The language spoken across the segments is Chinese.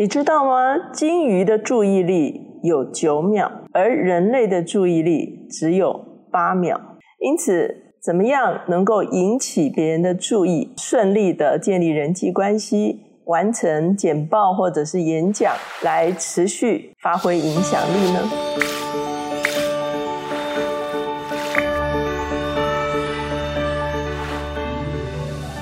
你知道吗？金鱼的注意力有九秒，而人类的注意力只有八秒。因此，怎么样能够引起别人的注意，顺利的建立人际关系，完成简报或者是演讲，来持续发挥影响力呢？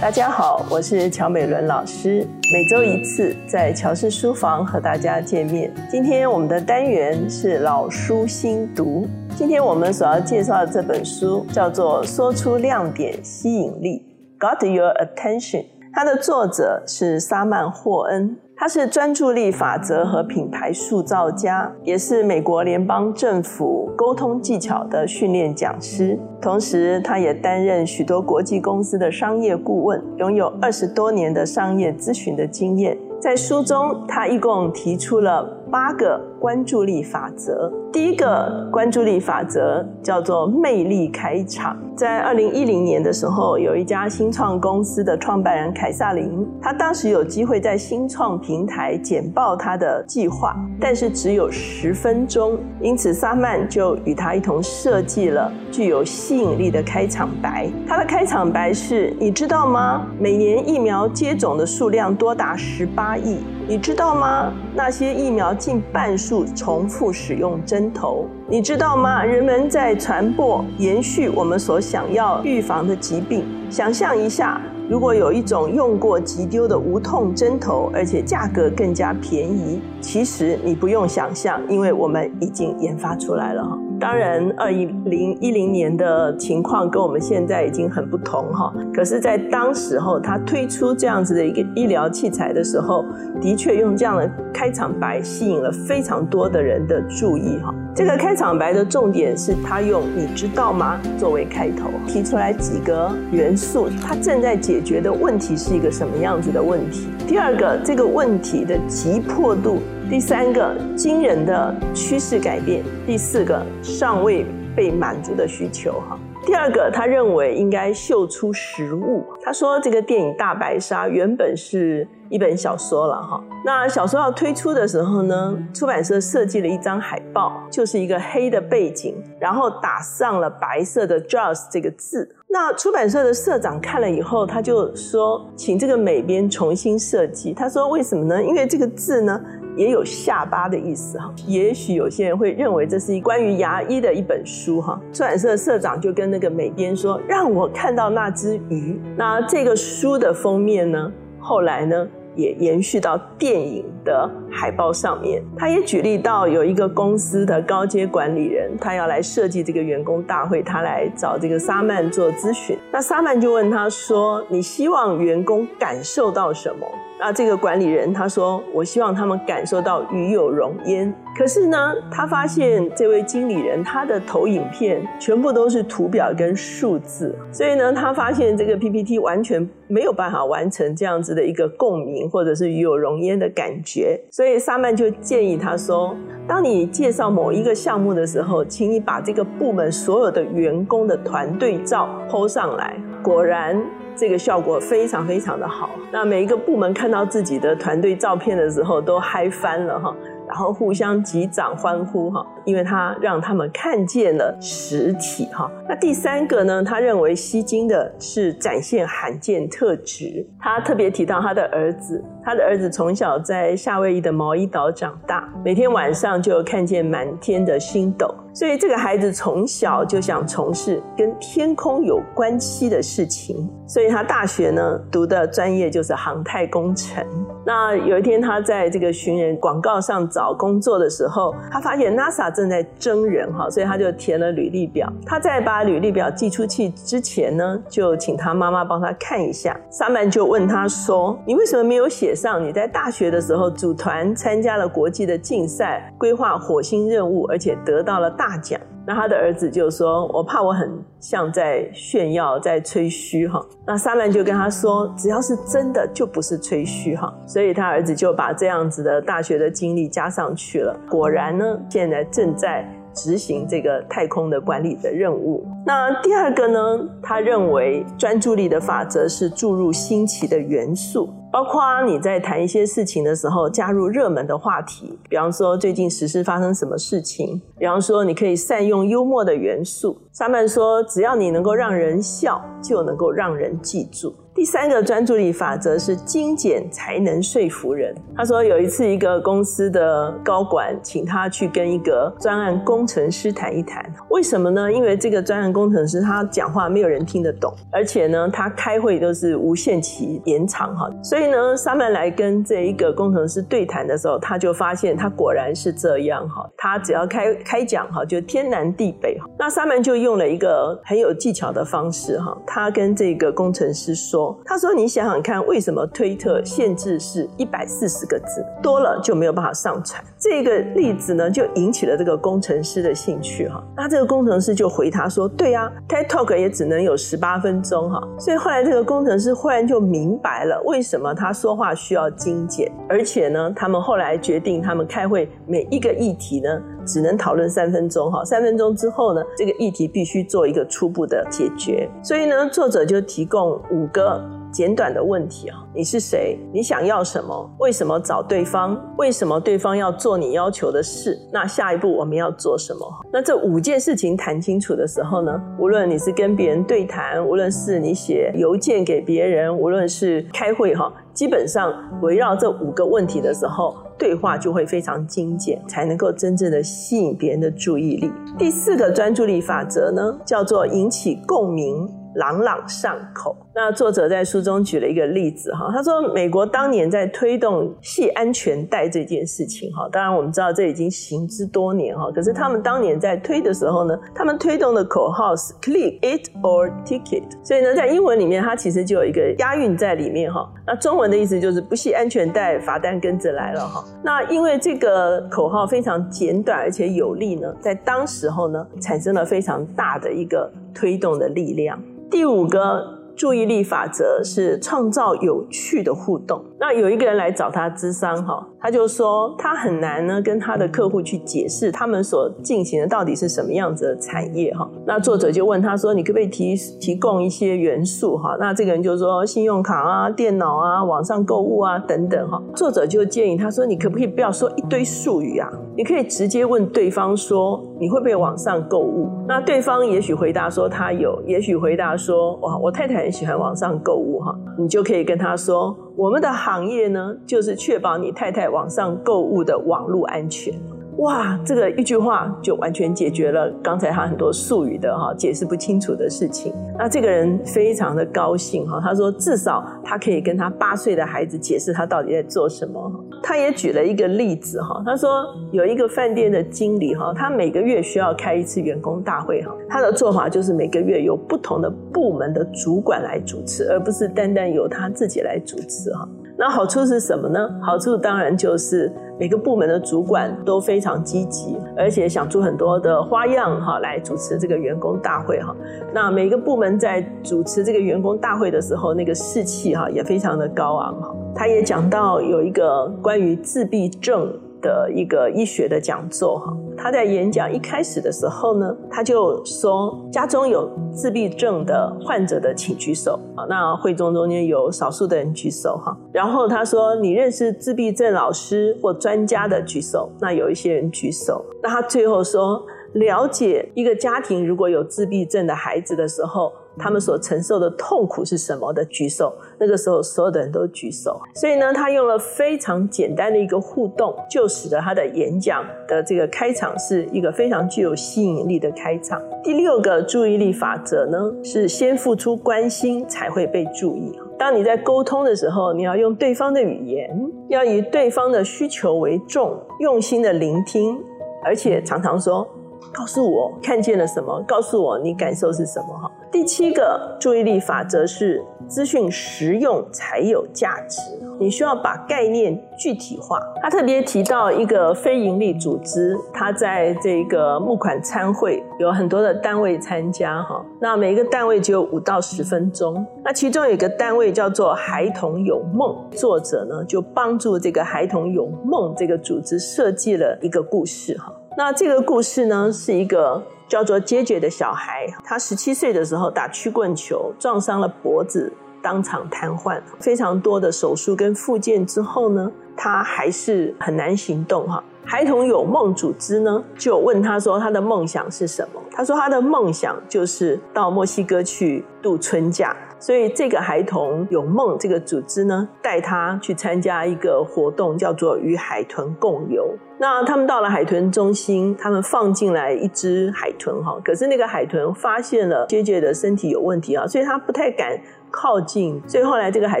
大家好，我是乔美伦老师，每周一次在乔氏书房和大家见面。今天我们的单元是老书新读，今天我们所要介绍的这本书叫做《说出亮点吸引力》，Got Your Attention。它的作者是沙曼霍恩。他是专注力法则和品牌塑造家，也是美国联邦政府沟通技巧的训练讲师。同时，他也担任许多国际公司的商业顾问，拥有二十多年的商业咨询的经验。在书中，他一共提出了八个关注力法则。第一个关注力法则叫做魅力开场。在二零一零年的时候，有一家新创公司的创办人凯撒琳，他当时有机会在新创平台简报他的计划，但是只有十分钟，因此萨曼就与他一同设计了具有吸引力的开场白。他的开场白是：你知道吗？每年疫苗接种的数量多达十八亿。你知道吗？那些疫苗近半数重复使用针头。你知道吗？人们在传播、延续我们所想要预防的疾病。想象一下，如果有一种用过即丢的无痛针头，而且价格更加便宜，其实你不用想象，因为我们已经研发出来了。当然，二一零一零年的情况跟我们现在已经很不同哈。可是，在当时候，他推出这样子的一个医疗器材的时候，的确用这样的开场白吸引了非常多的人的注意哈。这个开场白的重点是他用“你知道吗”作为开头，提出来几个元素，他正在解决的问题是一个什么样子的问题。第二个，这个问题的急迫度。第三个惊人的趋势改变，第四个尚未被满足的需求哈。第二个，他认为应该秀出实物。他说，这个电影《大白鲨》原本是一本小说了哈。那小说要推出的时候呢，出版社设计了一张海报，就是一个黑的背景，然后打上了白色的 “Jaws” 这个字。那出版社的社长看了以后，他就说，请这个美编重新设计。他说，为什么呢？因为这个字呢。也有下巴的意思哈，也许有些人会认为这是一关于牙医的一本书哈。出版社社长就跟那个美编说：“让我看到那只鱼。”那这个书的封面呢，后来呢也延续到电影的海报上面。他也举例到有一个公司的高阶管理人，他要来设计这个员工大会，他来找这个沙曼做咨询。那沙曼就问他说：“你希望员工感受到什么？”那这个管理人他说：“我希望他们感受到与有荣焉。”可是呢，他发现这位经理人他的投影片全部都是图表跟数字，所以呢，他发现这个 PPT 完全没有办法完成这样子的一个共鸣或者是与有荣焉的感觉。所以所以萨曼就建议他说：“当你介绍某一个项目的时候，请你把这个部门所有的员工的团队照 PO 上来。”果然。这个效果非常非常的好，那每一个部门看到自己的团队照片的时候，都嗨翻了哈。然后互相击掌欢呼哈，因为他让他们看见了实体哈。那第三个呢？他认为吸睛的是展现罕见特质。他特别提到他的儿子，他的儿子从小在夏威夷的毛伊岛长大，每天晚上就看见满天的星斗，所以这个孩子从小就想从事跟天空有关系的事情。所以他大学呢读的专业就是航太工程。那有一天他在这个寻人广告上找工作的时候，他发现 NASA 正在征人哈，所以他就填了履历表。他在把履历表寄出去之前呢，就请他妈妈帮他看一下。萨曼就问他说：“你为什么没有写上你在大学的时候组团参加了国际的竞赛，规划火星任务，而且得到了大奖？”那他的儿子就说：“我怕我很像在炫耀，在吹嘘哈。”那萨曼就跟他说：“只要是真的，就不是吹嘘哈。”所以他儿子就把这样子的大学的经历加上去了。果然呢，现在正在执行这个太空的管理的任务。那第二个呢，他认为专注力的法则是注入新奇的元素。包括你在谈一些事情的时候，加入热门的话题，比方说最近时事发生什么事情，比方说你可以善用幽默的元素。沙曼说，只要你能够让人笑，就能够让人记住。第三个专注力法则是精简才能说服人。他说有一次一个公司的高管请他去跟一个专案工程师谈一谈，为什么呢？因为这个专案工程师他讲话没有人听得懂，而且呢他开会都是无限期延长哈。所以呢，沙曼来跟这一个工程师对谈的时候，他就发现他果然是这样哈。他只要开开讲哈，就天南地北。那沙曼就用了一个很有技巧的方式哈，他跟这个工程师说。他说：“你想想看，为什么推特限制是一百四十个字，多了就没有办法上传？这个例子呢，就引起了这个工程师的兴趣哈。那这个工程师就回答说：对对呀，TED Talk 也只能有十八分钟哈。所以后来这个工程师忽然就明白了，为什么他说话需要精简，而且呢，他们后来决定，他们开会每一个议题呢。”只能讨论三分钟哈，三分钟之后呢，这个议题必须做一个初步的解决。所以呢，作者就提供五个简短的问题啊：你是谁？你想要什么？为什么找对方？为什么对方要做你要求的事？那下一步我们要做什么？那这五件事情谈清楚的时候呢，无论你是跟别人对谈，无论是你写邮件给别人，无论是开会哈，基本上围绕这五个问题的时候。对话就会非常精简，才能够真正的吸引别人的注意力。第四个专注力法则呢，叫做引起共鸣。朗朗上口。那作者在书中举了一个例子哈，他说美国当年在推动系安全带这件事情哈，当然我们知道这已经行之多年哈，可是他们当年在推的时候呢，他们推动的口号是 “Click it or ticket”，所以呢，在英文里面它其实就有一个押韵在里面哈。那中文的意思就是不系安全带，罚单跟着来了哈。那因为这个口号非常简短而且有力呢，在当时候呢，产生了非常大的一个推动的力量。第五个。注意力法则是创造有趣的互动。那有一个人来找他咨商，哈，他就说他很难呢跟他的客户去解释他们所进行的到底是什么样子的产业，哈。那作者就问他说：“你可不可以提提供一些元素，哈？”那这个人就说：“信用卡啊，电脑啊，网上购物啊，等等，哈。”作者就建议他说：“你可不可以不要说一堆术语啊？你可以直接问对方说：你会不会网上购物？那对方也许回答说他有，也许回答说：哇，我太太。”很喜欢网上购物哈，你就可以跟他说，我们的行业呢，就是确保你太太网上购物的网络安全。哇，这个一句话就完全解决了刚才他很多术语的哈解释不清楚的事情。那这个人非常的高兴哈，他说至少他可以跟他八岁的孩子解释他到底在做什么。他也举了一个例子哈，他说有一个饭店的经理哈，他每个月需要开一次员工大会哈，他的做法就是每个月有不同的部门的主管来主持，而不是单单由他自己来主持哈。那好处是什么呢？好处当然就是每个部门的主管都非常积极，而且想出很多的花样哈来主持这个员工大会哈。那每个部门在主持这个员工大会的时候，那个士气哈也非常的高昂哈。他也讲到有一个关于自闭症。的一个医学的讲座哈，他在演讲一开始的时候呢，他就说家中有自闭症的患者的请举手啊。那会中中间有少数的人举手哈，然后他说你认识自闭症老师或专家的举手，那有一些人举手。那他最后说，了解一个家庭如果有自闭症的孩子的时候。他们所承受的痛苦是什么的？举手。那个时候，所有的人都举手。所以呢，他用了非常简单的一个互动，就使得他的演讲的这个开场是一个非常具有吸引力的开场。第六个注意力法则呢，是先付出关心才会被注意。当你在沟通的时候，你要用对方的语言，要以对方的需求为重，用心的聆听，而且常常说。告诉我看见了什么？告诉我你感受是什么？哈，第七个注意力法则是资讯实用才有价值。你需要把概念具体化。他特别提到一个非营利组织，他在这个募款参会有很多的单位参加，哈，那每一个单位只有五到十分钟。那其中有一个单位叫做孩童有梦，作者呢就帮助这个孩童有梦这个组织设计了一个故事，哈。那这个故事呢，是一个叫做杰杰的小孩，他十七岁的时候打曲棍球撞伤了脖子，当场瘫痪，非常多的手术跟复健之后呢，他还是很难行动哈。孩童有梦组织呢，就问他说他的梦想是什么？他说他的梦想就是到墨西哥去度春假。所以这个孩童有梦这个组织呢，带他去参加一个活动，叫做与海豚共游。那他们到了海豚中心，他们放进来一只海豚哈，可是那个海豚发现了杰杰的身体有问题啊，所以他不太敢靠近。所以后来这个海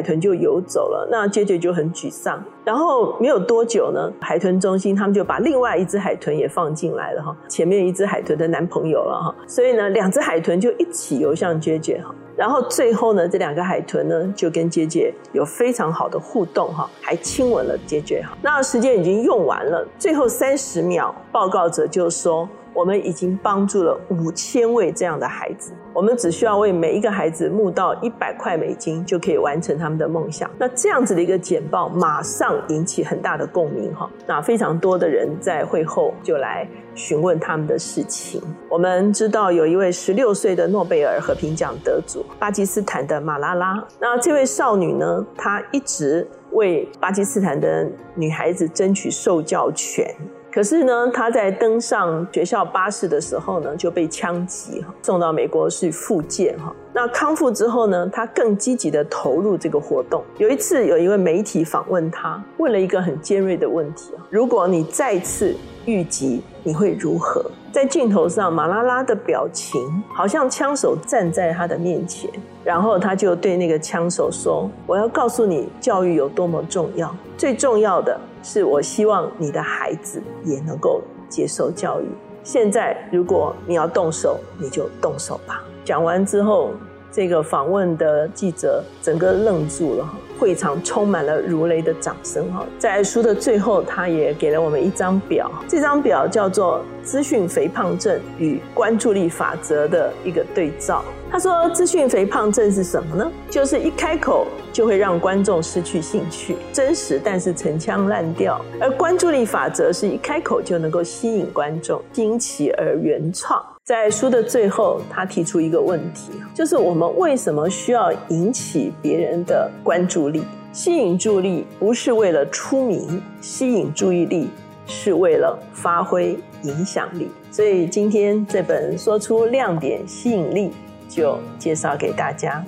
豚就游走了，那杰杰就很沮丧。然后没有多久呢，海豚中心他们就把另外一只海豚也放进来了哈，前面一只海豚的男朋友了哈，所以呢，两只海豚就一起游向杰杰哈。然后最后呢，这两个海豚呢就跟杰杰有非常好的互动哈，还亲吻了杰杰哈。那时间已经用完了，最后三十秒，报告者就说。我们已经帮助了五千位这样的孩子，我们只需要为每一个孩子募到一百块美金，就可以完成他们的梦想。那这样子的一个简报，马上引起很大的共鸣哈。那非常多的人在会后就来询问他们的事情。我们知道有一位十六岁的诺贝尔和平奖得主，巴基斯坦的马拉拉。那这位少女呢，她一直为巴基斯坦的女孩子争取受教权。可是呢，他在登上学校巴士的时候呢，就被枪击，送到美国去复健哈。那康复之后呢，他更积极的投入这个活动。有一次，有一位媒体访问他，问了一个很尖锐的问题如果你再次遇击，你会如何？在镜头上，马拉拉的表情好像枪手站在他的面前，然后他就对那个枪手说：“我要告诉你，教育有多么重要，最重要的。”是我希望你的孩子也能够接受教育。现在，如果你要动手，你就动手吧。讲完之后，这个访问的记者整个愣住了，会场充满了如雷的掌声。哈，在书的最后，他也给了我们一张表，这张表叫做“资讯肥胖症与关注力法则”的一个对照。他说：“资讯肥胖症是什么呢？就是一开口就会让观众失去兴趣，真实但是陈腔滥调；而关注力法则是一开口就能够吸引观众，新奇而原创。”在书的最后，他提出一个问题，就是我们为什么需要引起别人的关注力？吸引注意力不是为了出名，吸引注意力是为了发挥影响力。所以今天这本说出亮点吸引力。就介绍给大家。